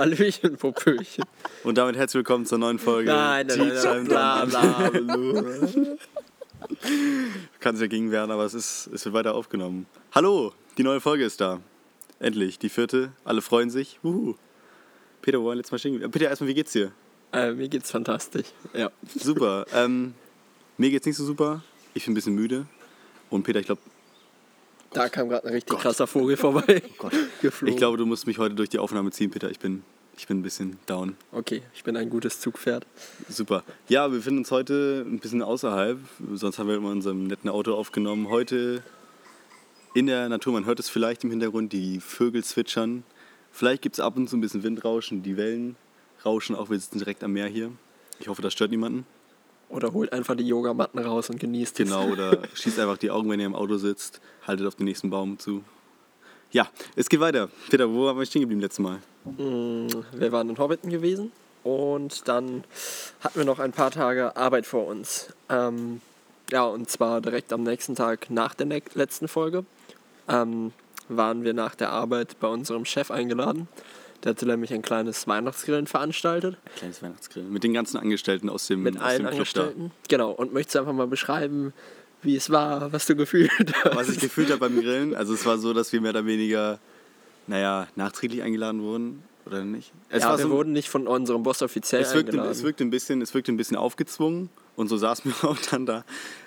Hallöchen, Popöchen. Und damit herzlich willkommen zur neuen Folge. Nein, nein, nein, nein, bla, bla, bla. Kann es ja gegen werden, aber es, ist, es wird weiter aufgenommen. Hallo, die neue Folge ist da. Endlich, die vierte. Alle freuen sich. Wuhu. Peter, wo wollen wir jetzt mal stehen? Peter, erstmal, wie geht's dir? Äh, mir geht's fantastisch. Ja. Super. ähm, mir geht's nicht so super. Ich bin ein bisschen müde. Und Peter, ich glaube, Da kam gerade ein richtig krasser Vogel vorbei. Gott. Geflogen. ich glaube, du musst mich heute durch die Aufnahme ziehen, Peter. Ich bin, ich bin ein bisschen down. Okay, ich bin ein gutes Zugpferd. Super. Ja, wir befinden uns heute ein bisschen außerhalb. Sonst haben wir immer in unserem netten Auto aufgenommen. Heute in der Natur. Man hört es vielleicht im Hintergrund, die Vögel zwitschern. Vielleicht gibt es ab und zu ein bisschen Windrauschen, die Wellen rauschen auch. Wir sitzen direkt am Meer hier. Ich hoffe, das stört niemanden. Oder holt einfach die Yogamatten raus und genießt es. Genau, oder schließt einfach die Augen, wenn ihr im Auto sitzt. Haltet auf den nächsten Baum zu. Ja, es geht weiter. Peter, wo waren wir stehen geblieben letztes Mal? Mm, Wir waren in Hobbiten gewesen und dann hatten wir noch ein paar Tage Arbeit vor uns. Ähm, ja, und zwar direkt am nächsten Tag nach der letzten Folge ähm, waren wir nach der Arbeit bei unserem Chef eingeladen. Der hatte nämlich ein kleines Weihnachtsgrillen veranstaltet Kleines Weihnachtsgrill. Mit den ganzen Angestellten aus dem, mit aus allen dem Angestellten. Genau, und möchtest du einfach mal beschreiben, wie es war, was du gefühlt hast? Was ich gefühlt habe beim Grillen, also es war so, dass wir mehr oder weniger, naja, nachträglich eingeladen wurden, oder nicht? Es ja, wir so, wurden nicht von unserem Boss offiziell es wirkte, eingeladen. es, wirkte ein bisschen, es wirkte ein bisschen aufgezwungen und so saßen wir auch dann da.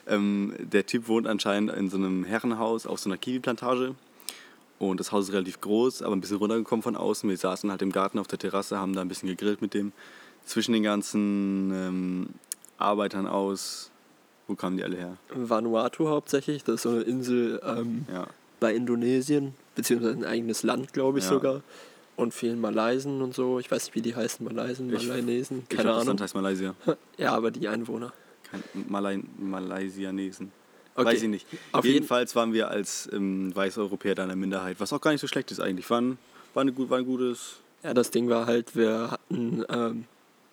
Ähm, der Typ wohnt anscheinend in so einem Herrenhaus auf so einer Kiwi-Plantage. Und das Haus ist relativ groß, aber ein bisschen runtergekommen von außen. Wir saßen halt im Garten auf der Terrasse, haben da ein bisschen gegrillt mit dem. Zwischen den ganzen ähm, Arbeitern aus, wo kamen die alle her? Vanuatu hauptsächlich, das ist so eine Insel ähm, Ja, bei Indonesien, beziehungsweise ein eigenes Land, glaube ich Ja. sogar. Und vielen Malaisen und so. Ich weiß nicht, wie die heißen, Malaisen, Ich- Malaynesen, ich keine glaube, das Ahnung. Land heißt Malaysia. Ja, aber die Einwohner. Kein Malay Malaysianesen. Okay. Weiß ich nicht. Auf jeden- Jedenfalls waren wir als ähm, Weißeuropäer da in der Minderheit, was auch gar nicht so schlecht ist eigentlich. War ein, war eine war ein gutes. Ja, das Ding war halt, wir hatten ähm,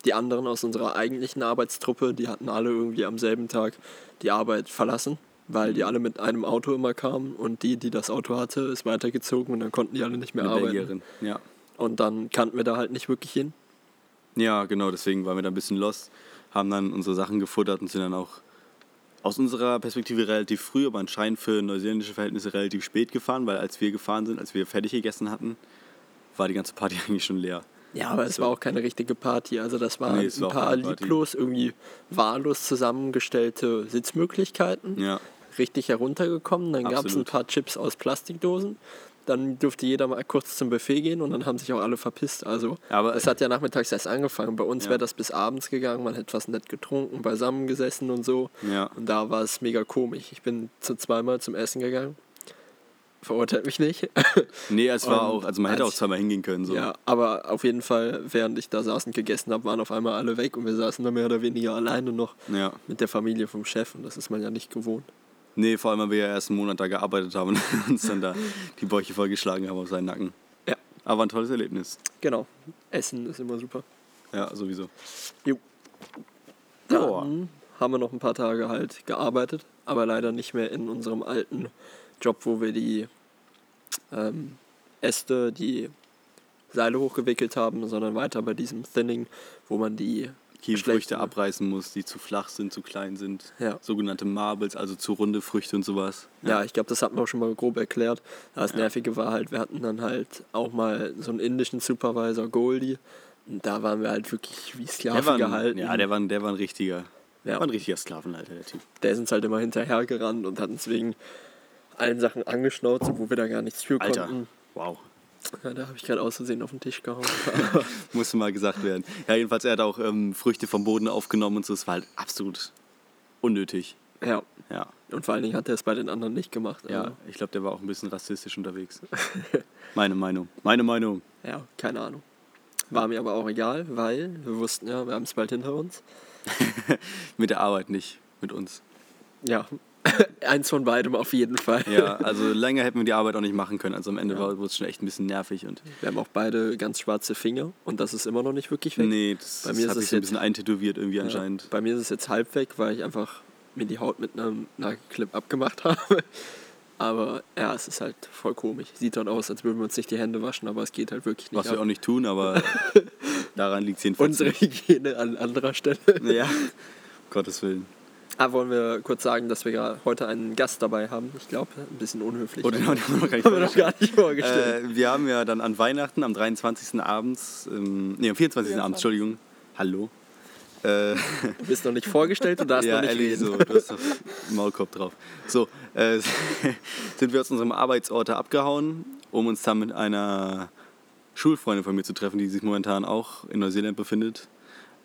die anderen aus unserer eigentlichen Arbeitstruppe, die hatten alle irgendwie am selben Tag die Arbeit verlassen, weil Mhm. die alle mit einem Auto immer kamen und die, die das Auto hatte, ist weitergezogen und dann konnten die alle nicht mehr Eine arbeiten. Belgierin. Ja. Und dann kannten wir da halt nicht wirklich hin. ja, genau, deswegen waren wir da ein bisschen lost, haben dann unsere Sachen gefuttert und sind dann auch aus unserer Perspektive relativ früh, aber anscheinend für neuseeländische Verhältnisse relativ spät gefahren, weil als wir gefahren sind, als wir fertig gegessen hatten, war die ganze Party eigentlich schon leer. Ja, aber es war auch keine richtige Party. Also das waren Nee, war ein paar lieblos, irgendwie wahllos zusammengestellte Sitzmöglichkeiten. Ja, Richtig heruntergekommen. Dann gab es ein paar Chips aus Plastikdosen. Dann durfte jeder mal kurz zum Buffet gehen und dann haben sich auch alle verpisst. Also Aber- es hat ja nachmittags erst angefangen. Bei uns Ja. wäre das bis abends gegangen. Man hätte was nett getrunken, beisammen gesessen und so. ja. Und da war es mega komisch. Ich bin zu zweimal zum Essen gegangen. Verurteilt mich nicht. Nee, es war auch, also man hätte auch zweimal hingehen können. So. Ja, aber auf jeden Fall, während ich da saß und gegessen habe, waren auf einmal alle weg und wir saßen da mehr oder weniger alleine noch ja. mit der Familie vom Chef und das ist man ja nicht gewohnt. Nee, vor allem, weil wir ja erst einen Monat da gearbeitet haben und uns dann da die Bäuche vollgeschlagen haben auf seinen Nacken. Ja, Aber ein tolles Erlebnis. genau. Essen ist immer super. Ja, sowieso. Jo. Dann haben wir noch ein paar Tage halt gearbeitet, aber leider nicht mehr in unserem alten Job, wo wir die ähm, Äste, die Seile hochgewickelt haben, sondern weiter bei diesem Thinning, wo man die Kielfrüchte schlechten- abreißen muss, die zu flach sind, zu klein sind. Ja. Sogenannte Marbles, also zu runde Früchte und sowas. Ja, ich glaube, das hat man auch schon mal grob erklärt. Das Ja. Nervige war halt, wir hatten dann halt auch mal so einen indischen Supervisor, Goldie. Und da waren wir halt wirklich wie Der Sklaven war, ein, gehalten. ja, der war, ein- der war ein richtiger, Ja. war ein richtiger Sklavenhalter, der Typ. der ist uns halt immer hinterhergerannt und hat uns wegen allen Sachen angeschnauzt, wo wir da gar nichts für Alter, konnten. wow. Ja, da habe ich gerade aus Versehen auf den Tisch gehauen. Musste mal gesagt werden. Ja, jedenfalls, er hat auch ähm, Früchte vom Boden aufgenommen und so. Es war halt absolut unnötig. ja, Ja, und vor allen Dingen hat er es bei den anderen nicht gemacht. ja. Also, Ich glaube, der war auch ein bisschen rassistisch unterwegs. Meine Meinung. Meine Meinung. ja, keine Ahnung. War mir aber auch egal, weil wir wussten ja, wir haben es bald hinter uns. Mit der Arbeit nicht, mit uns. Ja, eins von beidem auf jeden Fall. Ja, also länger hätten wir die Arbeit auch nicht machen können. Also am Ende Ja. war wurde es schon echt ein bisschen nervig und Wir haben auch beide ganz schwarze Finger und das ist immer noch nicht wirklich weg. nee, das, Bei das mir ist hat es sich so ein bisschen eintätowiert irgendwie Ja, anscheinend. Bei mir ist es jetzt halb weg, weil ich einfach mir die Haut mit einem Nagelclip abgemacht habe. Aber ja, es ist halt voll komisch. Sieht dann aus, als würden wir uns nicht die Hände waschen, aber es geht halt wirklich nicht. Was wir ab. auch nicht tun, aber daran liegt es jedenfalls Unsere. Hygiene an anderer Stelle. Ja, um Gottes Willen. Ah, wollen wir kurz sagen, dass wir ja heute einen Gast dabei haben? Ich glaube, ein bisschen unhöflich. Oder den haben wir noch gar nicht noch gar nicht vorgestellt. Äh, wir haben ja dann an Weihnachten am 23. abends, ähm, nee, am 24. abends, Entschuldigung, hallo. Äh, Du bist noch nicht vorgestellt, du darfst ja, noch nicht Ellie, reden. so, du hast Maulkorb drauf. So, äh, sind wir aus unserem Arbeitsort abgehauen, um uns dann mit einer Schulfreundin von mir zu treffen, die sich momentan auch in Neuseeland befindet.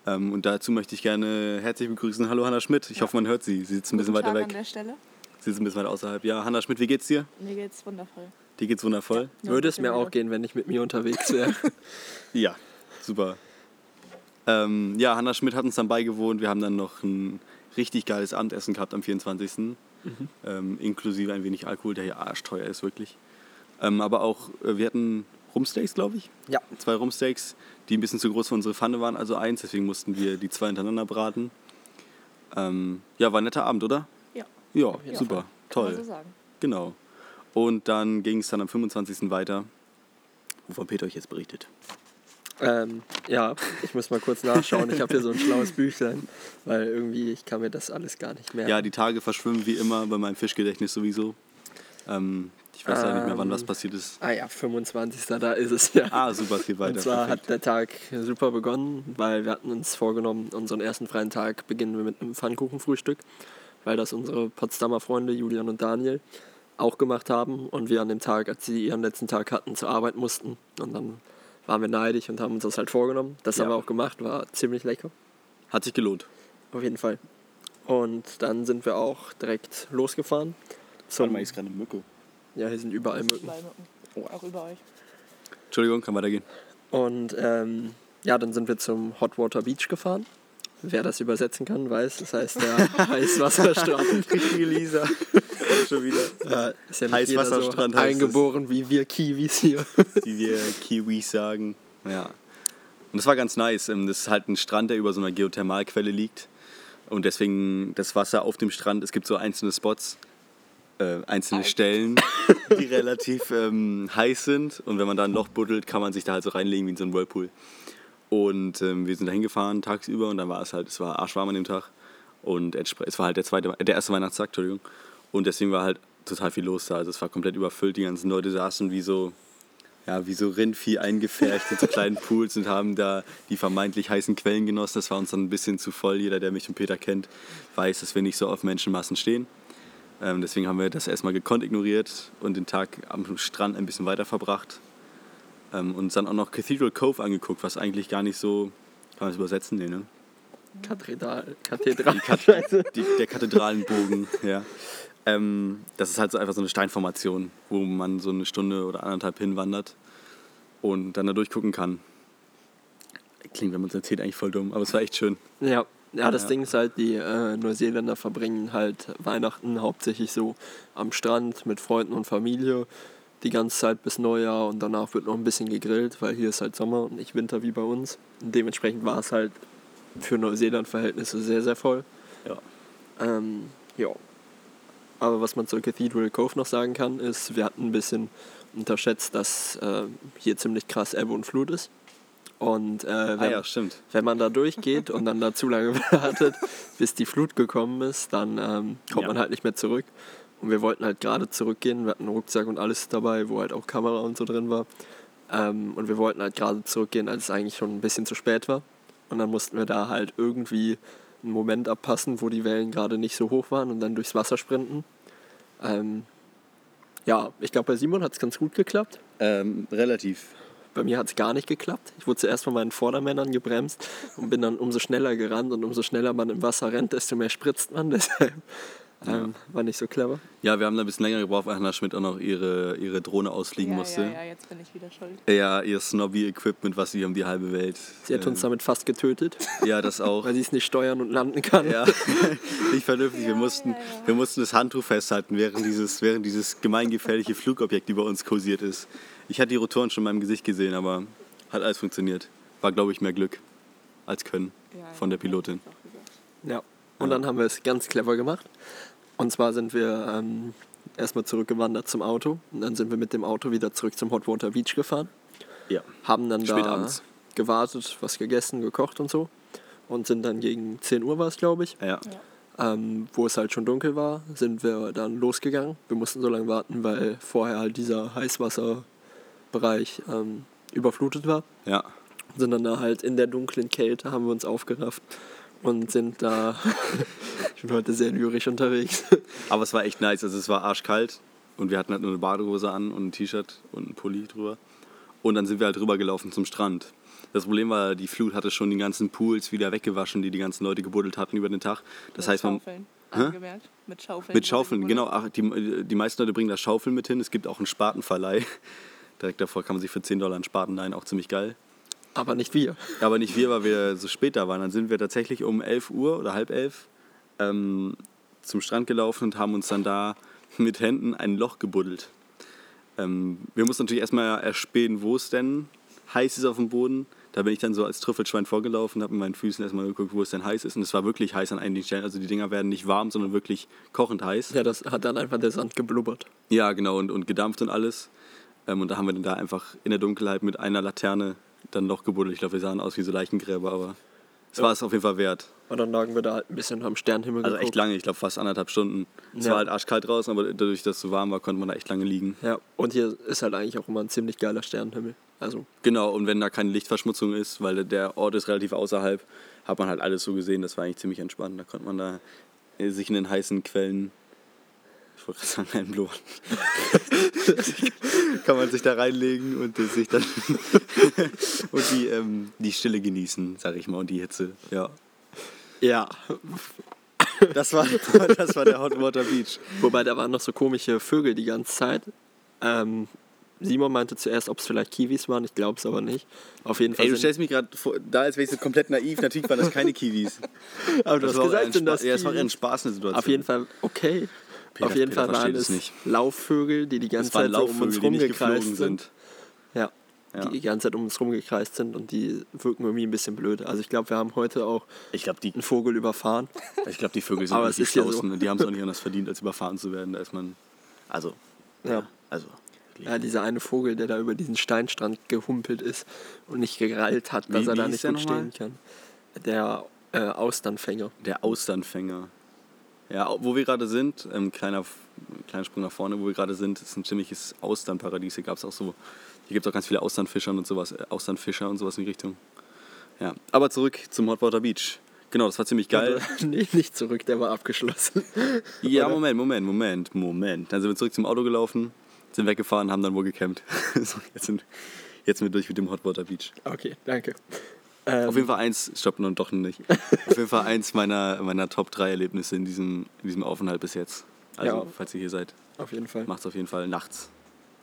Ähm, und dazu möchte ich gerne herzlich begrüßen. Hallo Hanna Schmidt. Ich hoffe, man hört sie. Sie sitzt ein bisschen Guten weiter Tag an weg. der Stelle. Sie sitzt ein bisschen weiter außerhalb. Ja, Hanna Schmidt, wie geht's dir? Mir geht's wundervoll. Dir geht's wundervoll? Würde es mir auch gehen, wenn ich mit mir unterwegs wäre. Ja, super. Ähm, ja, Hanna Schmidt hat uns dann beigewohnt. Wir haben dann noch ein richtig geiles Abendessen gehabt am 24. Ähm, inklusive ein wenig Alkohol, der hier arschteuer ist, wirklich. Ähm, aber auch, äh, wir hatten Rumsteaks, glaube ich. ja. Zwei Rumsteaks, die ein bisschen zu groß für unsere Pfanne waren, also eins. Deswegen mussten wir die zwei hintereinander braten. Ähm, ja, war ein netter Abend, oder? Ja. Ja, jeden super. Fall. Kann man Toll. so sagen. Genau. Und dann ging es dann am 25. weiter, wovon Peter euch jetzt berichtet. Ähm, ja, ich muss mal kurz nachschauen. Ich habe hier so ein schlaues Büchlein, weil irgendwie ich kann mir das alles gar nicht mehr. Ja, die Tage verschwimmen wie immer bei meinem Fischgedächtnis sowieso. Ähm, ich weiß ja nicht mehr, wann was Ähm, passiert ist. Ah ja, 25. da ist es ja. Ah, super, geht weiter. Und zwar Perfekt. hat der Tag super begonnen, weil wir hatten uns vorgenommen, unseren ersten freien Tag beginnen wir mit einem Pfannkuchenfrühstück, weil das unsere Potsdamer Freunde Julian und Daniel auch gemacht haben und wir an dem Tag, als sie ihren letzten Tag hatten, zur Arbeit mussten und dann waren wir neidisch und haben uns das halt vorgenommen. Das haben Ja. wir auch gemacht, war ziemlich lecker, Hat sich gelohnt. auf jeden Fall. Und dann sind wir auch direkt losgefahren. Zum, ist gerade eine Mücke. Ja, hier sind überall Mücken. Überall Mücken. Auch über euch. Entschuldigung, kann weitergehen. Und ähm, ja, dann sind wir zum Hot Water Beach gefahren. Wer das übersetzen kann, weiß, das heißt der Heißwasserstrand. Richtige Lisa. Schon wieder. Äh, ist ja nicht so Heißwasserstrand heißt es. eingeboren wie wir Kiwis hier. Wie wir Kiwis sagen. Ja. Und das war ganz nice. Ähm, Das ist halt ein Strand, der über so einer Geothermalquelle liegt. Und deswegen das Wasser auf dem Strand, es gibt so einzelne Spots, äh, einzelne Stellen, die relativ ähm, heiß sind. Und wenn man da ein Loch buddelt, kann man sich da halt so reinlegen wie in so einen Whirlpool. Und ähm, wir sind da hingefahren tagsüber und dann war es halt, es war arschwarm an dem Tag. Und es war halt der, zweite, der erste Weihnachtstag, Entschuldigung. Und deswegen war halt total viel los da. Also es war komplett überfüllt. Die ganzen Leute saßen wie so, ja, wie so Rindvieh eingefärcht in so kleinen Pools und haben da die vermeintlich heißen Quellen genossen. Das war uns dann ein bisschen zu voll. Jeder, der mich und Peter kennt, weiß, dass wir nicht so auf Menschenmassen stehen. Ähm, deswegen haben wir das erstmal gekonnt ignoriert und den Tag am Strand ein bisschen weiter verbracht. Ähm, und uns dann auch noch Cathedral Cove angeguckt, was eigentlich gar nicht so, kann man das übersetzen? Nee, ne? Kathedral. Kathedral. Kat die, der Kathedralenbogen, ja. Ähm, das ist halt so einfach so eine Steinformation, wo man so eine Stunde oder anderthalb hinwandert und dann da durchgucken kann. Klingt, wenn man es erzählt, eigentlich voll dumm, aber es war echt schön. Ja. Ja, das Ja. Ding ist halt, die äh, Neuseeländer verbringen halt Weihnachten hauptsächlich so am Strand mit Freunden und Familie die ganze Zeit bis Neujahr und danach wird noch ein bisschen gegrillt, weil hier ist halt Sommer und nicht Winter wie bei uns. Und dementsprechend war es halt für Neuseeland-Verhältnisse sehr, sehr voll. Ja. Ähm, ja. Aber was man zur Cathedral Cove noch sagen kann, ist, wir hatten ein bisschen unterschätzt, dass äh, hier ziemlich krass Ebbe und Flut ist. Und äh, Ah wenn, ja, stimmt. wenn man da durchgeht und dann da zu lange wartet, bis die Flut gekommen ist, dann ähm, kommt Ja. man halt nicht mehr zurück. Und wir wollten halt gerade zurückgehen. Wir hatten einen Rucksack und alles dabei, wo halt auch Kamera und so drin war. Ähm, und wir wollten halt gerade zurückgehen, als es eigentlich schon ein bisschen zu spät war. Und dann mussten wir da halt irgendwie einen Moment abpassen, wo die Wellen gerade nicht so hoch waren und dann durchs Wasser sprinten. Ähm, ja, ich glaube, bei Simon hat es ganz gut geklappt. Ähm, relativ. Bei mir hat es gar nicht geklappt. Ich wurde zuerst von meinen Vordermännern gebremst und bin dann umso schneller gerannt. Und umso schneller man im Wasser rennt, desto mehr spritzt man. Deshalb ähm, war nicht so clever. Ja, wir haben da ein bisschen länger gebraucht, weil Hannah Schmidt auch noch ihre, ihre Drohne ausfliegen ja, musste. ja, ja, jetzt bin ich wieder schuld. Ja, ihr Snobby-Equipment, was sie um die halbe Welt. Sie hat uns ähm, damit fast getötet, Ja, das auch. weil sie es nicht steuern und landen kann. Ja, nicht vernünftig. wir, Ja, mussten, ja, ja. wir mussten das Handtuch festhalten, während dieses, während dieses gemeingefährliche Flugobjekt über uns kursiert ist. Ich hatte die Rotoren schon in meinem Gesicht gesehen, aber hat alles funktioniert. War, glaube ich, mehr Glück als Können Ja, von der Pilotin. Ja. Und dann haben wir es ganz clever gemacht. Und zwar sind wir ähm, erstmal zurückgewandert zum Auto. Und dann sind wir mit dem Auto wieder zurück zum Hot Water Beach gefahren. Ja. Haben dann Spät da abends. gewartet, was gegessen, gekocht und so. Und sind dann gegen 10 Uhr war es, glaube ich. Ja. ähm, wo es halt schon dunkel war, sind wir dann losgegangen. Wir mussten so lange warten, weil vorher halt dieser Heißwasserbereich ähm, überflutet war. Ja. Sind dann da halt in der dunklen Kälte, haben wir uns aufgerafft und sind da. ich bin heute sehr lyrisch unterwegs. Aber es war echt nice. Also es war arschkalt und wir hatten halt nur eine Badehose an und ein T-Shirt und ein Pulli drüber. Und dann sind wir halt rübergelaufen zum Strand. Das Problem war, die Flut hatte schon die ganzen Pools wieder weggewaschen, die die ganzen Leute gebuddelt hatten über den Tag. Das Mit heißt, man Schaufeln. Angemerkt. Mit Schaufeln. mit Schaufeln, genau. Ach, die, die meisten Leute bringen da Schaufeln mit hin. Es gibt auch einen Spatenverleih. Direkt davor kann man sich für 10 Dollar einen Spaten leihen, auch ziemlich geil. Aber nicht wir. Aber nicht wir, weil wir so spät da waren. Dann sind wir tatsächlich um 11 Uhr oder halb elf ähm, zum Strand gelaufen und haben uns dann da mit Händen ein Loch gebuddelt. Ähm, wir mussten natürlich erstmal erspähen, wo es denn heiß ist auf dem Boden. Da bin ich dann so als Trüffelschwein vorgelaufen, habe mit meinen Füßen erstmal geguckt, wo es denn heiß ist. Und es war wirklich heiß an einigen Stellen. Also die Dinger werden nicht warm, sondern wirklich kochend heiß. Ja, das hat dann einfach der Sand geblubbert. Ja, genau, und, und gedampft und alles. Ähm, und da haben wir dann da einfach in der Dunkelheit mit einer Laterne dann noch gebuddelt. Ich glaube, wir sahen aus wie so Leichengräber, aber es war es auf jeden Fall wert. Und dann lagen wir da halt ein bisschen am Sternenhimmel Also echt lange, ich glaube fast anderthalb Stunden. Es Ja. war halt arschkalt draußen, aber dadurch, dass es so warm war, konnte man da echt lange liegen. Ja, und hier ist halt eigentlich auch immer ein ziemlich geiler Sternenhimmel. Also, Genau, und wenn da keine Lichtverschmutzung ist, weil der Ort ist relativ außerhalb, hat man halt alles so gesehen. Das war eigentlich ziemlich entspannt. Da konnte man da sich in den heißen Quellen, ich wollte gerade sagen, einblubbern. Kann man sich da reinlegen und sich dann und die, ähm, die Stille genießen, sag ich mal, und die Hitze. Ja. ja. Das war, das war der Hot Water Beach. Wobei da waren noch so komische Vögel die ganze Zeit. Ähm, Simon meinte zuerst, ob es vielleicht Kiwis waren. Ich glaube es aber nicht. Auf jeden Fall. Ey, du stellst mich gerade da, als wäre ich so komplett naiv. Natürlich waren das keine Kiwis. aber du Das hast war auch gesagt, ein sind das Ja, es war eher ein. Spaß, eine Situation. Auf jeden Fall okay. Peter- Auf jeden Peter Fall waren es nicht. Laufvögel, die die ganze Zeit so um uns rumgekreist sind. sind. Ja, Ja. die die ganze Zeit um uns rumgekreist sind und die wirken irgendwie ein bisschen blöd. Also ich glaube, wir haben heute auch Ich glaube, die, einen Vogel überfahren. ich glaub, die Vögel sind Aber die ja so. Und die haben es auch nicht anders verdient, als überfahren zu werden. Da ist man. Also. Ja. Also. Ja, dieser eine Vogel, der da über diesen Steinstrand gehumpelt ist und nicht gerallt hat, dass Wie- er da nicht gut stehen kann. Der äh, Austernfänger. Der Austernfänger. Ja, wo wir gerade sind, ähm, kleiner, kleiner Sprung nach vorne, wo wir gerade sind, ist ein ziemliches Austernparadies. Hier gab es auch so, hier gibt es auch ganz viele Austernfischer und sowas, äh, Austernfischer und sowas in die Richtung. Ja, aber zurück zum Hot Water Beach. Genau, das war ziemlich geil. nee, nicht zurück, der war abgeschlossen. Ja? Moment, Moment, Moment, Moment. Dann sind wir zurück zum Auto gelaufen, sind weggefahren, haben dann wohl gecampt. so, jetzt, sind, jetzt sind wir durch mit dem Hot Water Beach. Okay, danke. Ähm, Auf jeden Fall eins, stopp nun doch nicht. Auf jeden Fall eins meiner, meiner Top 3 Erlebnisse in diesem, in diesem Aufenthalt bis jetzt. Also, Ja. falls ihr hier seid, Auf jeden Fall. macht es auf jeden Fall nachts.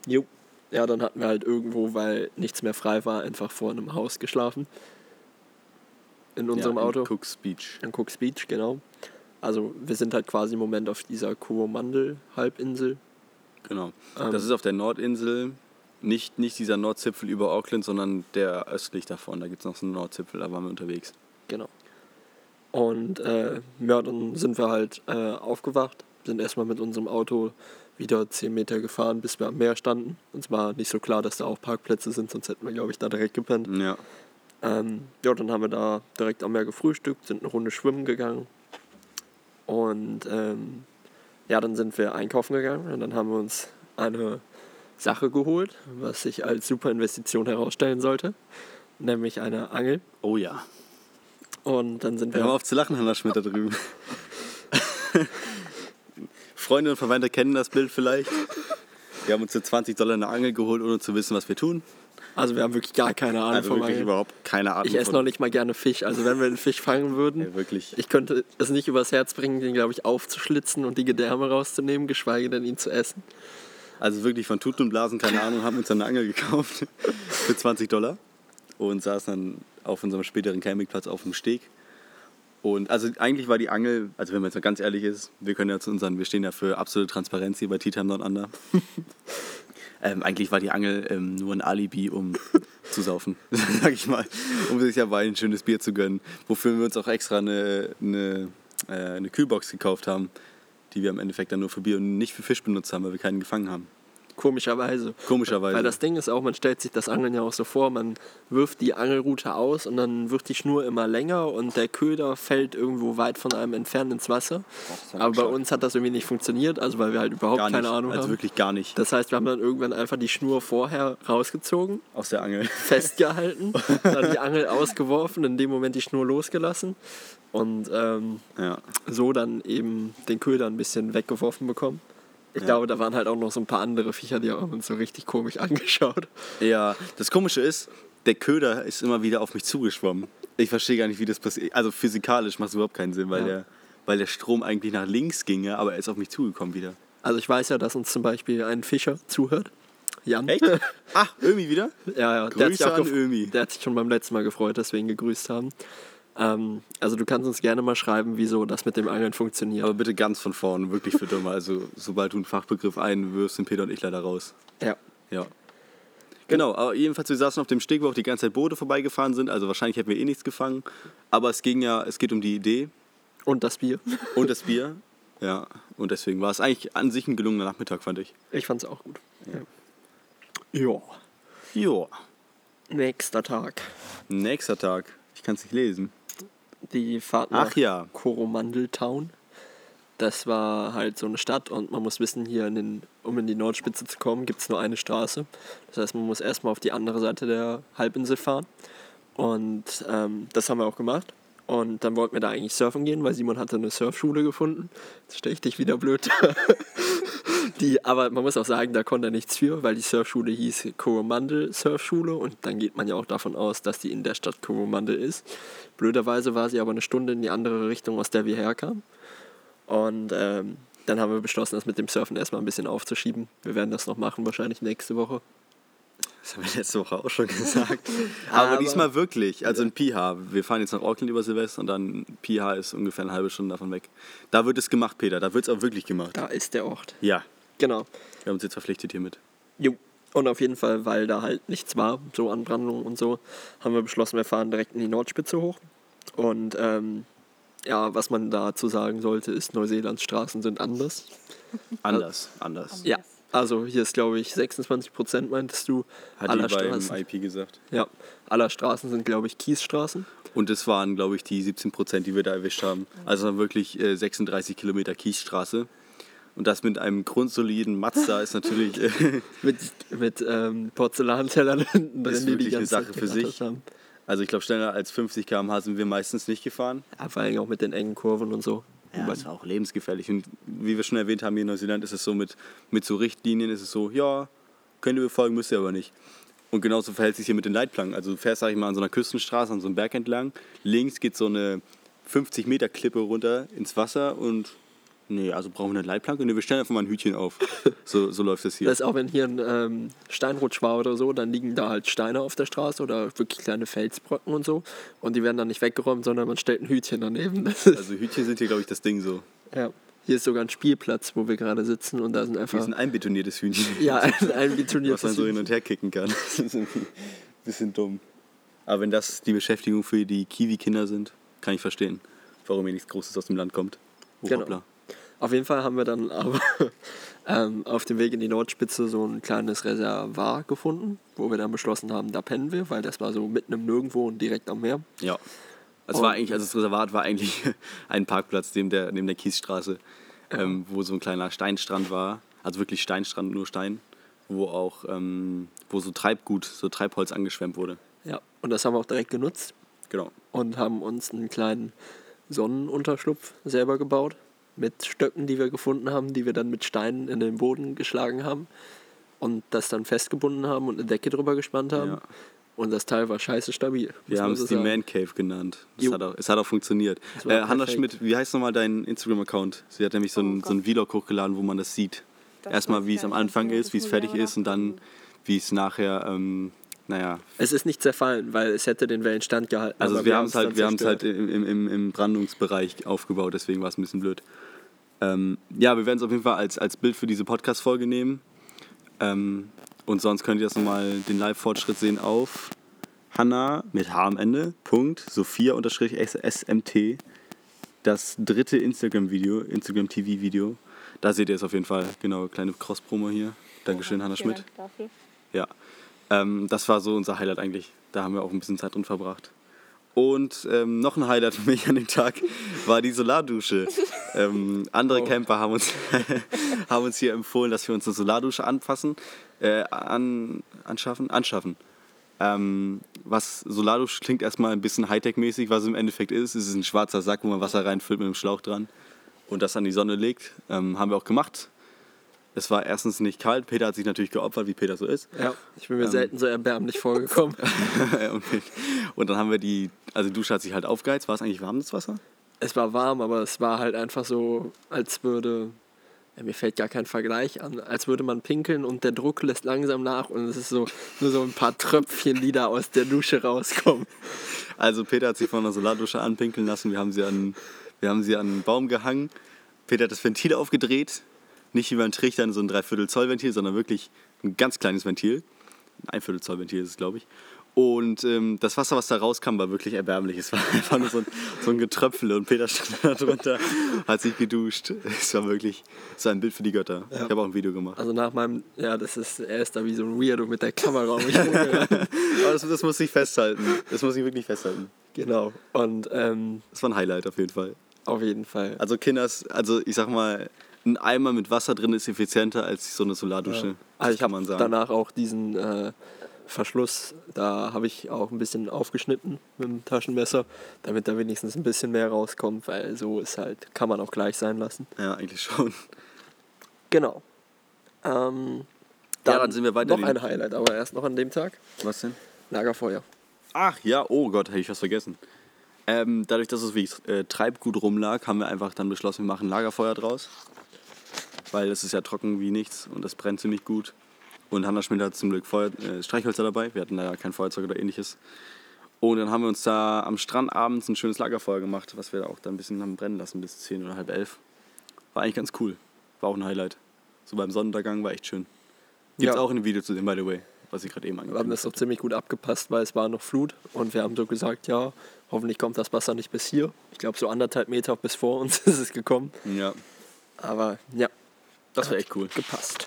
Jo. Ja, dann hatten wir halt irgendwo, weil nichts mehr frei war, einfach vor einem Haus geschlafen. In unserem ja, in Auto. Cooks Beach. In Cooks Beach, genau. Also wir sind halt quasi im Moment auf dieser Coromandel-Halbinsel. Genau. Ähm. das ist auf der Nordinsel. Nicht, nicht dieser Nordzipfel über Auckland, sondern der östlich davon. Da gibt es noch so einen Nordzipfel, da waren wir unterwegs. Genau. Und äh, ja, dann sind wir halt äh, aufgewacht, sind erstmal mit unserem Auto wieder 10 Meter gefahren, bis wir am Meer standen. Uns war nicht so klar, dass da auch Parkplätze sind, sonst hätten wir, glaube ich, da direkt gepennt. Ja. Ähm, ja, dann haben wir da direkt am Meer gefrühstückt, sind eine Runde schwimmen gegangen. Und ähm, ja, dann sind wir einkaufen gegangen und dann haben wir uns eine Sache geholt, was sich als super Investition herausstellen sollte, nämlich eine Angel. Oh ja. Und dann sind Hör mal wir. auf zu lachen, Hanna Schmidt da drüben. Freunde und Verwandte kennen das Bild vielleicht. Wir haben uns für 20 Dollar eine Angel geholt, ohne zu wissen, was wir tun. Also, wir haben wirklich gar keine Ahnung Also vom wirklich Angeln. überhaupt keine Ahnung. Ich esse noch nicht mal gerne Fisch. Also, wenn wir einen Fisch fangen würden, Ja, wirklich. ich könnte es nicht übers Herz bringen, den, glaube ich, aufzuschlitzen und die Gedärme rauszunehmen, geschweige denn ihn zu essen. Also wirklich von Tuten und Blasen keine Ahnung, haben uns dann eine Angel gekauft für 20 Dollar und saßen dann auf unserem späteren Campingplatz auf dem Steg. Und also eigentlich war die Angel, also wenn man jetzt mal ganz ehrlich ist, wir können ja zu unseren, wir stehen ja für absolute Transparenz hier bei Tea Time Down Under. ähm, eigentlich war die Angel ähm, nur ein Alibi, um zu saufen, sag ich mal, um sich dabei ein schönes Bier zu gönnen, wofür wir uns auch extra eine, eine, äh, eine Kühlbox gekauft haben, die wir im Endeffekt dann nur für Bier und nicht für Fisch benutzt haben, weil wir keinen gefangen haben. Komischerweise. Komischerweise. Weil das Ding ist auch, man stellt sich das Angeln ja auch so vor, man wirft die Angelrute aus und dann wird die Schnur immer länger und der Köder fällt irgendwo weit von einem entfernt ins Wasser. Aber bei uns hat das irgendwie nicht funktioniert, also weil wir halt überhaupt gar nicht. keine Ahnung also haben. wirklich gar nicht. Das heißt, wir haben dann irgendwann einfach die Schnur vorher rausgezogen, Aus der Angel. festgehalten, dann die Angel ausgeworfen, in dem Moment die Schnur losgelassen und ähm, Ja. so dann eben den Köder ein bisschen weggeworfen bekommen. Ich Ja. glaube, da waren halt auch noch so ein paar andere Viecher, die haben uns so richtig komisch angeschaut. Ja, das Komische ist, der Köder ist immer wieder auf mich zugeschwommen. Ich verstehe gar nicht, wie das passiert. Also physikalisch macht es überhaupt keinen Sinn, weil, Ja. der, weil der Strom eigentlich nach links ginge, aber er ist auf mich zugekommen wieder. Also ich weiß ja, dass uns zum Beispiel ein Fischer zuhört. Jan. Echt? Ach, irgendwie wieder? Ja, ja. Der hat, sich Grüße an Ömi. der hat sich schon beim letzten Mal gefreut, dass wir ihn gegrüßt haben. Ähm, also du kannst uns gerne mal schreiben, wieso das mit dem Angeln funktioniert. Aber bitte ganz von vorne, wirklich für Dumme. Also, sobald du einen Fachbegriff einwirfst, sind Peter und ich leider raus. ja. Ja. Genau, aber jedenfalls, wir saßen auf dem Steg, wo auch die ganze Zeit Boote vorbeigefahren sind. Also wahrscheinlich hätten wir eh nichts gefangen. Aber es ging ja, es geht um die Idee Und das Bier. und das Bier. Ja, und deswegen war es eigentlich an sich ein gelungener Nachmittag, fand ich. Ich fand's auch gut. Ja. ja. Jo. Nächster Tag. Nächster Tag. Ich kann es nicht lesen. Die Fahrt nach Ach ja. Coromandel-Town. Das war halt so eine Stadt und man muss wissen, hier in den, um in die Nordspitze zu kommen, gibt es nur eine Straße. Das heißt, man muss erstmal auf die andere Seite der Halbinsel fahren. Und ähm, das haben wir auch gemacht. Und dann wollten wir da eigentlich surfen gehen, weil Simon hatte eine Surfschule gefunden. Jetzt stelle ich dich wieder blöd. die, aber man muss auch sagen, da konnte er nichts für, weil die Surfschule hieß Coromandel Surfschule und dann geht man ja auch davon aus, dass die in der Stadt Coromandel ist. Blöderweise war sie aber eine Stunde in die andere Richtung, aus der wir herkamen. Und ähm, dann haben wir beschlossen, das mit dem Surfen erstmal ein bisschen aufzuschieben. Wir werden das noch machen, wahrscheinlich nächste Woche. Das haben wir letzte Woche auch schon gesagt. aber, Aber- diesmal wirklich. Also in Piha. Wir fahren jetzt nach Auckland über Silvester und dann Piha ist ungefähr eine halbe Stunde davon weg. Da wird es gemacht, Peter. Da wird es auch wirklich gemacht. Da ist der Ort. Ja. Genau. Wir haben uns jetzt verpflichtet hiermit. Jo. Und auf jeden Fall, weil da halt nichts war, so an Brandungen und so, haben wir beschlossen, wir fahren direkt in die Nordspitze hoch. Und ähm, ja, was man dazu sagen sollte, ist, Neuseelands Straßen sind anders. Anders. Anders. Ja, also hier ist, glaube ich, 26 Prozent, meintest du, Hat aller die beim Straßen. IP gesagt. Ja, aller Straßen sind, glaube ich, Kiesstraßen. Und es waren, glaube ich, die 17 Prozent, die wir da erwischt haben. Also dann wirklich äh, 36 Kilometer Kiesstraße. Und das mit einem grundsoliden Mazda ist natürlich äh, Mit, mit ähm, Porzellantellern hinten drin, Ist die die wirklich eine Zeit Sache für sich. haben. Also ich glaube, schneller als 50 km/h sind wir meistens nicht gefahren. Ja, vor allem auch mit den engen Kurven und so. Ja, das war auch lebensgefährlich. Und wie wir schon erwähnt haben, hier in Neuseeland ist es so mit, mit so Richtlinien, ist es so, ja, könnt ihr befolgen, müsst ihr aber nicht. Und genauso verhält sich hier mit den Leitplanken. Also du fährst, sag ich mal, an so einer Küstenstraße, an so einem Berg entlang. Links geht so eine 50 Meter Klippe runter ins Wasser und nee, also brauchen wir eine Leitplanke? Nee, wir stellen einfach mal ein Hütchen auf. So, so läuft das hier. Das ist auch, wenn hier ein ähm, Steinrutsch war oder so, dann liegen da halt Steine auf der Straße oder wirklich kleine Felsbrocken und so. Und die werden dann nicht weggeräumt, sondern man stellt ein Hütchen daneben. Also Hütchen sind hier, glaube ich, das Ding so. ja. Hier ist sogar ein Spielplatz, wo wir gerade sitzen und da sind einfach ist ein einbetoniertes Hühnchen. ja, ein, ein was man so hin und her kicken kann. Das ist irgendwie ein bisschen dumm. Aber wenn das die Beschäftigung für die Kiwi-Kinder sind, kann ich verstehen, warum hier nichts Großes aus dem Land kommt. Oh, Genau. hoppla. Auf jeden Fall haben wir dann aber ähm, auf dem Weg in die Nordspitze so ein kleines Reservoir gefunden, wo wir dann beschlossen haben, da pennen wir, weil das war so mitten im Nirgendwo und direkt am Meer. Ja. Es Und- war eigentlich, also das Reservat war eigentlich ein Parkplatz neben der, neben der Kiesstraße, ähm, wo so ein kleiner Steinstrand war. Also wirklich Steinstrand, nur Stein, wo auch, ähm, wo so Treibgut, so Treibholz angeschwemmt wurde. Ja, und das haben wir auch direkt genutzt Genau. und haben uns einen kleinen Sonnenunterschlupf selber gebaut mit Stöcken, die wir gefunden haben, die wir dann mit Steinen in den Boden geschlagen haben und das dann festgebunden haben und eine Decke drüber gespannt haben. Ja. Und das Teil war scheiße stabil. Wir man haben es die. Man Cave genannt. Hat auch, es hat auch funktioniert. Äh, Hanna. Schmidt, wie heißt nochmal dein Instagram-Account? Sie hat nämlich so Oh einen, so einen Vlog hochgeladen, wo man das sieht. Das Erstmal, wie es am Anfang ist, wie es fertig ist und dann, wie es nachher, ähm, naja. Es ist nicht zerfallen, weil es hätte den Wellen standgehalten. Also wir haben es halt, wir haben es halt im, im, im Brandungsbereich aufgebaut, deswegen war es ein bisschen blöd. Ähm, ja, wir werden es auf jeden Fall als, als Bild für diese Podcast-Folge nehmen. Ähm, und sonst könnt ihr das nochmal den Live-Fortschritt sehen auf Hanna mit H am Ende, Punkt, Sophia unterstrich SMT das dritte Instagram-Video, Instagram-TV-Video. Da seht ihr es auf jeden Fall. Genau, kleine Cross-Promo hier. Dankeschön, Hanna Vielen Schmidt. Dank dafür. Ja, ähm, das war so unser Highlight eigentlich. Da haben wir auch ein bisschen Zeit drin verbracht. Und ähm, noch ein Highlight für mich an dem Tag war die Solardusche. ähm, andere Oh. Camper haben uns, haben uns hier empfohlen, dass wir uns eine Solardusche anfassen, äh, an, anschaffen, anschaffen. Ähm, was Solardusche klingt erstmal ein bisschen Hightech-mäßig, was es im Endeffekt ist. Es ist ein schwarzer Sack, wo man Wasser reinfüllt mit einem Schlauch dran und das an die Sonne legt. Ähm, haben wir auch gemacht. Es war erstens nicht kalt. Peter hat sich natürlich geopfert, wie Peter so ist. Ja, ich bin mir Ähm. selten so erbärmlich vorgekommen. und, und dann haben wir die, also die Dusche hat sich halt aufgeheizt. War es eigentlich warm, das Wasser? es war warm, aber es war halt einfach so, als würde, ja, mir fällt gar kein Vergleich an, als würde man pinkeln und der Druck lässt langsam nach und es ist so nur so ein paar Tröpfchen, die da aus der Dusche rauskommen. Also Peter hat sich von der Solardusche anpinkeln lassen. Wir haben sie an, wir haben sie an einen Baum gehangen. Peter hat das Ventil aufgedreht. Nicht wie beim Trichter so ein Dreiviertel Zoll Ventil, sondern wirklich ein ganz kleines Ventil. Ein Viertel Zoll Ventil ist es, glaube ich. Und ähm, das Wasser, was da rauskam, war wirklich erbärmlich. Es war einfach nur so ein, so ein Getröpfel und Peter stand da drunter, hat sich geduscht. Es war wirklich, war ein Bild für die Götter. Ich habe auch ein Video gemacht. Also nach meinem, ja, das ist, er ist da wie so ein Weirdo mit der Kamera um. Aber das, das muss ich festhalten. Das muss ich wirklich festhalten. Genau. Und ähm, Das war ein Highlight auf jeden Fall. auf jeden Fall. Also Kinders, also ich sag mal, ein Eimer mit Wasser drin ist effizienter als so eine Solardusche. Also Das ich kann habe man sagen. danach auch diesen äh, Verschluss, da habe ich auch ein bisschen aufgeschnitten mit dem Taschenmesser, damit da wenigstens ein bisschen mehr rauskommt, weil so ist halt, kann man auch gleich sein lassen. Ja, eigentlich schon. Genau. Ähm, Ja, dann sind wir weiter Noch in- ein Highlight, aber erst noch an dem Tag. Was denn? Lagerfeuer. Ach ja, oh Gott, hätte ich was vergessen. Ähm, dadurch, dass es wie äh, Treibgut rumlag, haben wir einfach dann beschlossen, wir machen Lagerfeuer draus. Weil es ist ja trocken wie nichts und das brennt ziemlich gut. Und Hanna Schmidt hat zum Glück Feuer, äh, Streichhölzer dabei. Wir hatten leider kein Feuerzeug oder ähnliches. Und dann haben wir uns da am Strand abends ein schönes Lagerfeuer gemacht, was wir da auch dann ein bisschen haben brennen lassen bis 10 oder halb elf. War eigentlich ganz cool. War auch ein Highlight. So beim Sonnenuntergang war echt schön. Gibt's Ja. auch in dem Video zu sehen, by the way, was ich gerade eben Wir haben das doch ziemlich gut abgepasst, weil es war noch Flut und wir haben so gesagt, ja, hoffentlich kommt das Wasser nicht bis hier. Ich glaube, so anderthalb Meter bis vor uns ist es gekommen. Ja, Aber ja, das war echt cool. gepasst.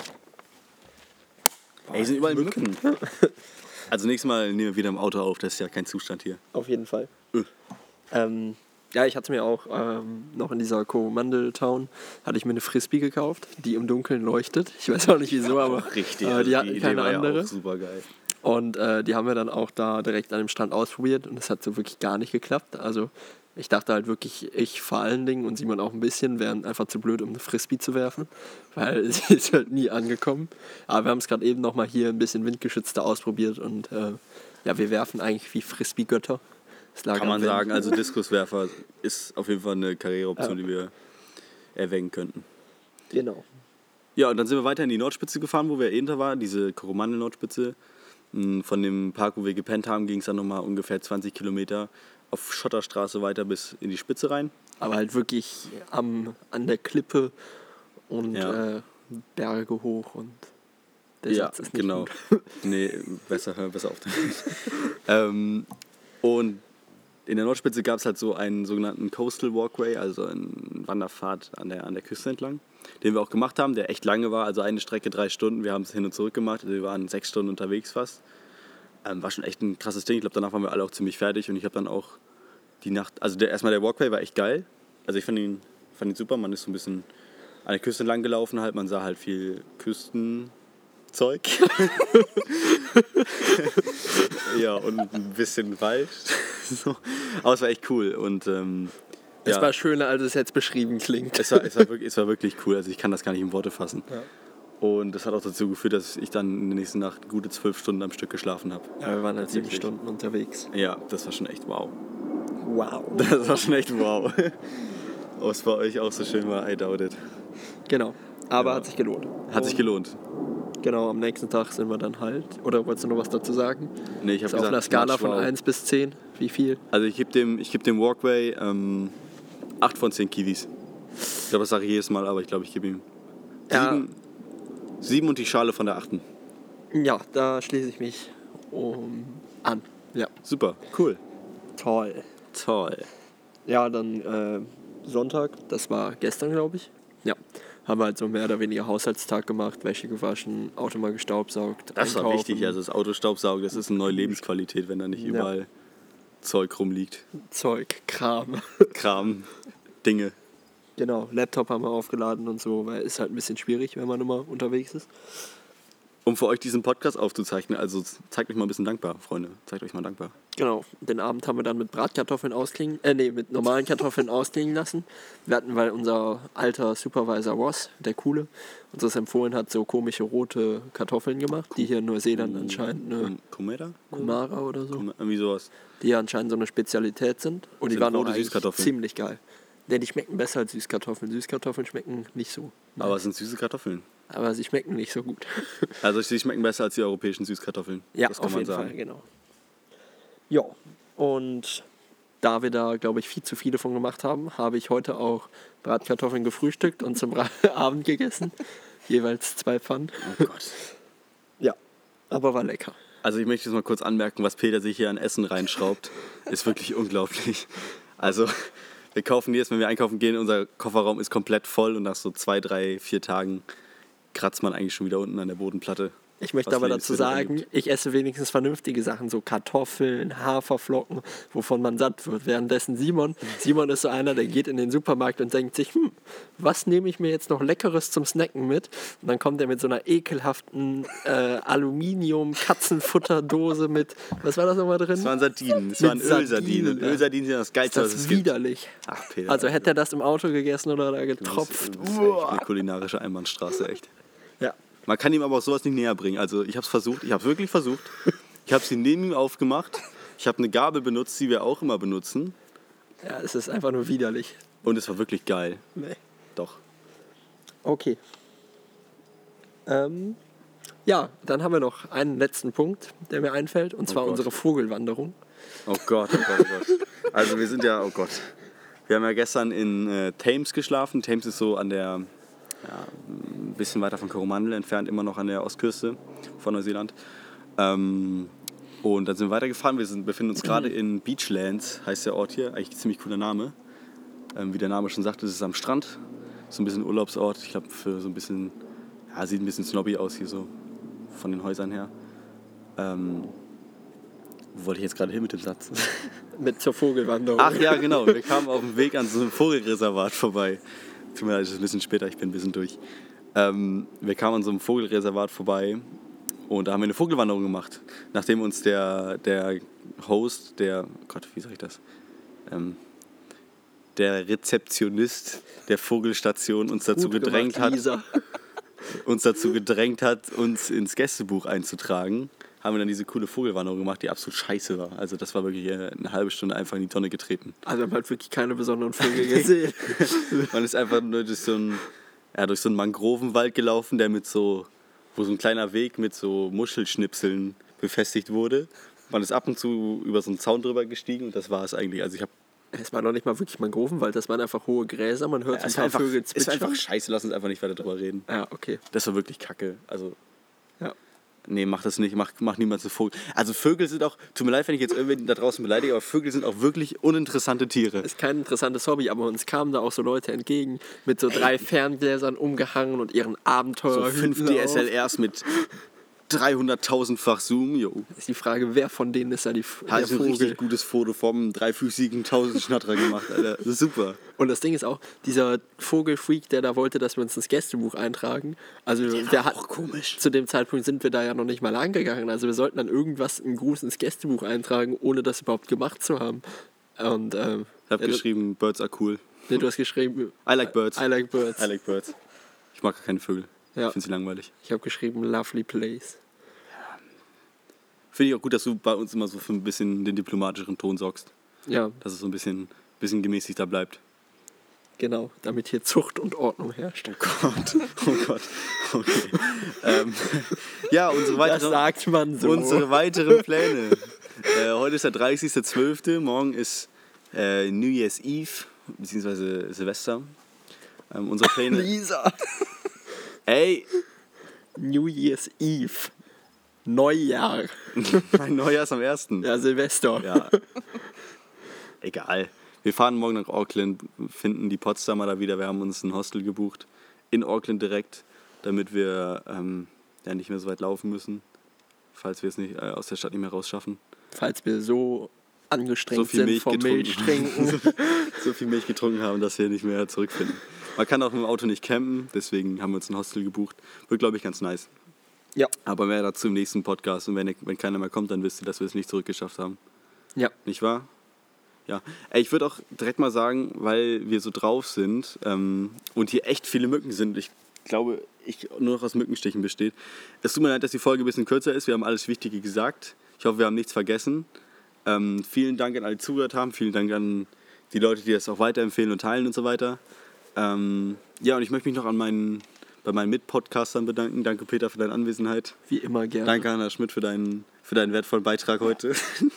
Ey, hier sind überall Mücken. Also nächstes Mal nehmen wir wieder im Auto auf, das ist ja kein Zustand hier. Auf jeden Fall. Äh. Ähm, ja, ich hatte mir auch ähm, noch in dieser Coromandel-Town hatte ich mir eine Frisbee gekauft, die im Dunkeln leuchtet. Ich weiß auch nicht wieso, aber Richtig, äh, also die hatten keine war andere. ja super geil. Und äh, die haben wir dann auch da direkt an dem Stand ausprobiert und es hat so wirklich gar nicht geklappt. Also ich dachte halt wirklich, ich vor allen Dingen und Simon auch ein bisschen, wären einfach zu blöd, um eine Frisbee zu werfen, weil sie ist halt nie angekommen. Aber wir haben es gerade eben nochmal hier ein bisschen windgeschützter ausprobiert und äh, ja, wir werfen eigentlich wie Frisbee-Götter. Kann man sagen, also Diskuswerfer ist auf jeden Fall eine Karriereoption, Ja. die wir erwägen könnten. Genau. Ja, und dann sind wir weiter in die Nordspitze gefahren, wo wir eben da waren, diese Koromandel-Nordspitze. Mm, Von dem Park, wo wir gepennt haben, ging es dann nochmal ungefähr 20 Kilometer auf Schotterstraße weiter bis in die Spitze rein. Aber halt wirklich am, an der Klippe und Ja. äh, Berge hoch und der ja, Satz ist nicht genau. gut. nee, besser, besser auf. ähm, und in der Nordspitze gab es halt so einen sogenannten Coastal Walkway, also einen Wanderpfad an der, an der Küste entlang, den wir auch gemacht haben, der echt lange war, also eine Strecke drei Stunden. Wir haben es hin und zurück gemacht, also wir waren sechs Stunden unterwegs fast. Ähm, war schon echt ein krasses Ding. Ich glaube, danach waren wir alle auch ziemlich fertig und ich habe dann auch die Nacht, also der, erstmal der Walkway war echt geil. Also ich fand ihn, fand ihn super, man ist so ein bisschen an der Küste entlang gelaufen halt, man sah halt viel Küstenzeug. ja, und ein bisschen Wald. so. Aber es war echt cool und ähm, Es ja, war schöner, als es jetzt beschrieben klingt. es, war, es, war wirklich, es war wirklich cool. Also ich kann das gar nicht in Worte fassen. Ja. Und das hat auch dazu geführt, dass ich dann in der nächsten Nacht gute zwölf Stunden am Stück geschlafen habe. Ja, wir waren halt sieben. Stunden unterwegs. Ja, das war schon echt wow. Wow. Das war schon echt wow. Ob es bei euch auch so schön war, I doubt it. Genau. Aber Ja. hat sich gelohnt. Hat sich Und gelohnt. Genau, am nächsten Tag sind wir dann halt. Oder wolltest du noch was dazu sagen? Nee, ich habe auf einer gesagt, Skala von wow. 1 bis 10. Wie viel? Also ich gebe dem, ich geb dem Walkway ähm, 8 von 10 Kiwis. Ich glaube, das sage ich jedes Mal, aber ich glaube, ich gebe ihm Ja. 7, sieben und die Schale von der 8. Ja, da schließe ich mich um, an. Ja, Super, cool. toll. Toll. Ja, dann äh, Sonntag, das war gestern, glaube ich. Ja, haben wir halt so mehr oder weniger Haushaltstag gemacht, Wäsche gewaschen, Auto mal gestaubsaugt. Das war wichtig, also das Autostaubsaugen, das ist eine neue Lebensqualität, wenn da nicht überall Zeug rumliegt. Zeug, Kram. Kram, Dinge. genau, Laptop haben wir aufgeladen und so, weil ist halt ein bisschen schwierig, wenn man immer unterwegs ist. Um für euch diesen Podcast aufzuzeichnen, also zeigt euch mal ein bisschen dankbar, Freunde. Zeigt euch mal dankbar. Genau, den Abend haben wir dann mit Bratkartoffeln ausklingen, äh nee, mit normalen Kartoffeln ausklingen lassen. Wir hatten, weil unser alter Supervisor Ross, der Coole, uns das empfohlen hat, so komische rote Kartoffeln gemacht, die hier in Neuseeland anscheinend eine Kum- Kumera? Kumara oder so, Irgendwie sowas. die hier anscheinend so eine Spezialität sind. Und die waren auch rote eigentlich Süßkartoffeln. ziemlich geil. Denn die schmecken besser als Süßkartoffeln. Süßkartoffeln schmecken nicht so. Aber es sind süße Kartoffeln. Aber sie schmecken nicht so gut. Also sie schmecken besser als die europäischen Süßkartoffeln. Ja, das kann auf man jeden sagen. Fall, genau. Ja, und da wir da, glaube ich, viel zu viele von gemacht haben, habe ich heute auch Bratkartoffeln gefrühstückt und zum Abend gegessen. Jeweils zwei Pfannen. Oh Gott. Ja, aber war lecker. Also ich möchte jetzt mal kurz anmerken, was Peter sich hier an Essen reinschraubt, ist wirklich unglaublich. Also wir kaufen jedes, wenn wir einkaufen gehen, unser Kofferraum ist komplett voll und nach so zwei, drei, vier Tagen kratzt man eigentlich schon wieder unten an der Bodenplatte. Ich möchte aber dazu sagen, ich esse wenigstens vernünftige Sachen, so Kartoffeln, Haferflocken, wovon man satt wird. Währenddessen Simon, Simon ist so einer, der geht in den Supermarkt und denkt sich, hm, was nehme ich mir jetzt noch Leckeres zum Snacken mit? Und dann kommt er mit so einer ekelhaften äh, Aluminium-Katzenfutterdose mit, was war das nochmal drin? Das waren Sardinen, das waren Ölsardinen. Ja. Ölsardinen sind das Geilste, was das es gibt. widerlich. Ach, Peter. Also hätte er das im Auto gegessen oder da ist, getropft. das ist echt eine kulinarische Einbahnstraße, echt. Man kann ihm aber auch sowas nicht näher bringen. Also ich habe es versucht, ich habe wirklich versucht. Ich habe sie neben ihm aufgemacht. Ich habe eine Gabel benutzt, die wir auch immer benutzen. ja, es ist einfach nur widerlich. Und es war wirklich geil. Nee. Doch. Okay. Ähm, ja, dann haben wir noch einen letzten Punkt, der mir einfällt, und zwar Gott. unsere Vogelwanderung. Oh Gott, oh Gott, oh Gott. Also wir sind ja, oh Gott. Wir haben ja gestern in äh, Thames geschlafen. Thames ist so an der, ja, ein bisschen weiter von Coromandel entfernt, immer noch an der Ostküste von Neuseeland. Ähm, und dann sind wir weitergefahren. Wir sind, befinden uns gerade in Beachlands, heißt der Ort hier. Eigentlich ein ziemlich cooler Name. Ähm, wie der Name schon sagt, ist es am Strand. So ein bisschen Urlaubsort. Ich glaube, für so ein bisschen, ja, sieht ein bisschen snobby aus hier so, von den Häusern her. Ähm, wo wollte ich jetzt gerade hin mit dem Satz? Mit zur Vogelwanderung. Ach ja, genau. Wir kamen auf dem Weg an so einem Vogelreservat vorbei. Tut mir leid, es ist ein bisschen später, ich bin ein bisschen durch. Ähm, wir kamen an so einem Vogelreservat vorbei und da haben wir eine Vogelwanderung gemacht. Nachdem uns der, der Host, der, oh Gott, wie sag ich das? Ähm, der Rezeptionist der Vogelstation uns dazu Gut gedrängt gemacht, hat, uns dazu gedrängt hat, uns ins Gästebuch einzutragen, haben wir dann diese coole Vogelwanderung gemacht, die absolut scheiße war. Also das war wirklich äh, eine halbe Stunde einfach in die Tonne getreten. Also wir haben halt wirklich keine besonderen Vögel gesehen. Man ist einfach nur durch so einen, ja, durch so einen Mangrovenwald gelaufen, der mit so, wo so ein kleiner Weg mit so Muschelschnipseln befestigt wurde. Man ist ab und zu über so einen Zaun drüber gestiegen und das war es eigentlich. Also ich habe es war noch nicht mal wirklich Mangrovenwald, das waren einfach hohe Gräser, man hört so ein paar einfach, Vögel es war zwitschern. einfach scheiße, lass uns einfach nicht weiter drüber reden. Ja, okay. Das war wirklich kacke. Also Ja. Nee, mach das nicht, mach, mach niemals einen Vogel. Also Vögel sind auch, tut mir leid, wenn ich jetzt irgendwen da draußen beleidige, aber Vögel sind auch wirklich uninteressante Tiere. Ist kein interessantes Hobby, aber uns kamen da auch so Leute entgegen mit so drei Ferngläsern umgehangen und ihren So Abenteuer. fünf DSLRs mit 300.000-fach Zoom, jo. Ist die Frage, wer von denen ist da die, der Hast du ein Vogel? richtig gutes Foto vom dreifüßigen Tausendschnattrer gemacht, Alter. Super. Und das Ding ist auch, dieser Vogelfreak, der da wollte, dass wir uns ins Gästebuch eintragen. Also der, hat auch komisch. Zu dem Zeitpunkt sind wir da ja noch nicht mal angegangen. Also wir sollten dann irgendwas im Gruß ins Gästebuch eintragen, ohne das überhaupt gemacht zu haben. Und ähm, Ich habe ja, geschrieben, Birds are cool. Nee, du hast geschrieben, I like birds. I like birds. I like birds. Ich mag keine Vögel. Ja. Ich finde sie langweilig. Ich habe geschrieben, lovely place. Finde ich auch gut, dass du bei uns immer so für ein bisschen den diplomatischeren Ton sorgst. Ja, Dass es so ein bisschen, bisschen gemäßigter bleibt. genau, damit hier Zucht und Ordnung herrscht. Gott, oh Gott. Okay. ähm, ja, unsere Das weiteren, sagt man so. unsere weiteren Pläne. äh, heute ist der 30.12., morgen ist äh, New Year's Eve, beziehungsweise Silvester. Ähm, unsere Pläne. Lisa. Ey, New Year's Eve. Neujahr. mein Neujahr ist am 1. Ja, Silvester. Ja. Egal. Wir fahren morgen nach Auckland, finden die Potsdamer da wieder. Wir haben uns ein Hostel gebucht in Auckland direkt, damit wir ähm, ja nicht mehr so weit laufen müssen, falls wir es nicht äh, aus der Stadt nicht mehr rausschaffen. Falls wir so angestrengt So viel sind Milch vom getrunken. Milch trinken. so viel Milch getrunken haben, dass wir nicht mehr zurückfinden. Man kann auch mit dem Auto nicht campen, deswegen haben wir uns ein Hostel gebucht. Wird, glaube ich, ganz nice. ja, Aber mehr dazu im nächsten Podcast. Und wenn, wenn keiner mehr kommt, dann wisst ihr, dass wir es nicht zurückgeschafft haben. ja. Nicht wahr? Ja. Ey, ich würde auch direkt mal sagen, weil wir so drauf sind ähm, und hier echt viele Mücken sind, ich glaube, ich nur noch aus Mückenstichen besteht. Es tut mir leid, dass die Folge ein bisschen kürzer ist. Wir haben alles Wichtige gesagt. Ich hoffe, wir haben nichts vergessen. Ähm, vielen Dank an alle, die zugehört haben. Vielen Dank an die Leute, die das auch weiterempfehlen und teilen und so weiter. Ähm, ja, und ich möchte mich noch an meinen, bei meinen Mitpodcastern bedanken. Danke, Peter, für deine Anwesenheit. Wie immer gerne. Danke, Hanna Schmidt, für deinen, für deinen wertvollen Beitrag heute.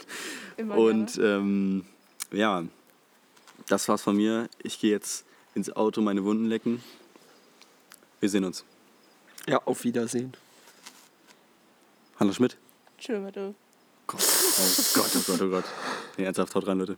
Immer Und gerne. ähm, ja, das war's von mir. Ich gehe jetzt ins Auto meine Wunden lecken. Wir sehen uns. Ja, auf Wiedersehen. Hanna Schmidt. Tschö, du. Oh Gott, oh Gott, oh Gott. Nee, ernsthaft, haut rein, Leute.